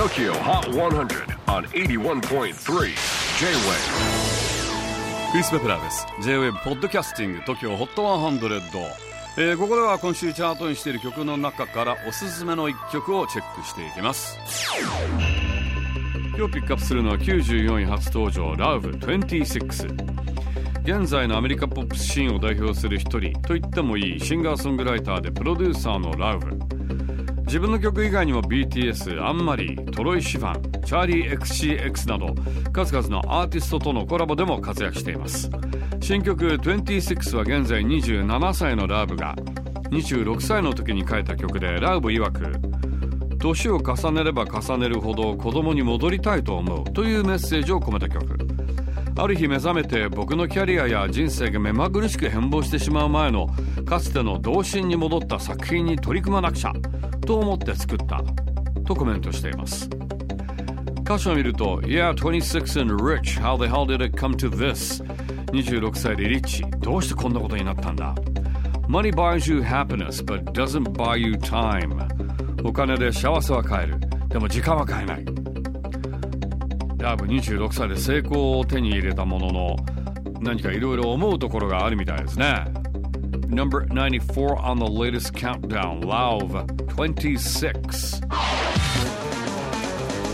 TOKYO HOT 100 on 81.3 J-WAVE クリス・ベプラーです。J-WAVE ポッドキャスティング TOKYO HOT 100、えー、ここでは今週チャートにしている曲の中からおすすめの一曲をチェックしていきます。今日ピックアップするのは94位初登場 Love26 現在のアメリカポップスシーンを代表する一人と言ってもいいシンガーソングライターでプロデューサーのラウブ自分の曲以外にも BTS、アンマリー、トロイ・シファン、チャーリー XCX など数々のアーティストとのコラボでも活躍しています。新曲26は現在27歳のラウブが26歳の時に書いた曲でラウブ曰く年を重ねれば重ねるほど子供に戻りたいと思うというメッセージを込めた曲。ある日目覚めて僕のキャリアや人生が目まぐるしく変貌してしまう前のかつての童心に戻った作品に取り組まなくちゃと思って作ったとコメントしています。歌詞を見ると Yeah, 26 and rich, how the hell did it come to this? 26歳でリッチどうしてこんなことになったんだ？Money buys you happiness but doesn't buy you time. お金で幸せは買える。でも時間は買えない。ラブ26歳で成功を手に入れたものの何かいろいろ思うところがあるみたいですね。Number 94 on the latest countdown Love 26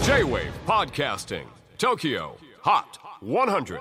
J-WAVE PODCASTING TOKYO HOT 100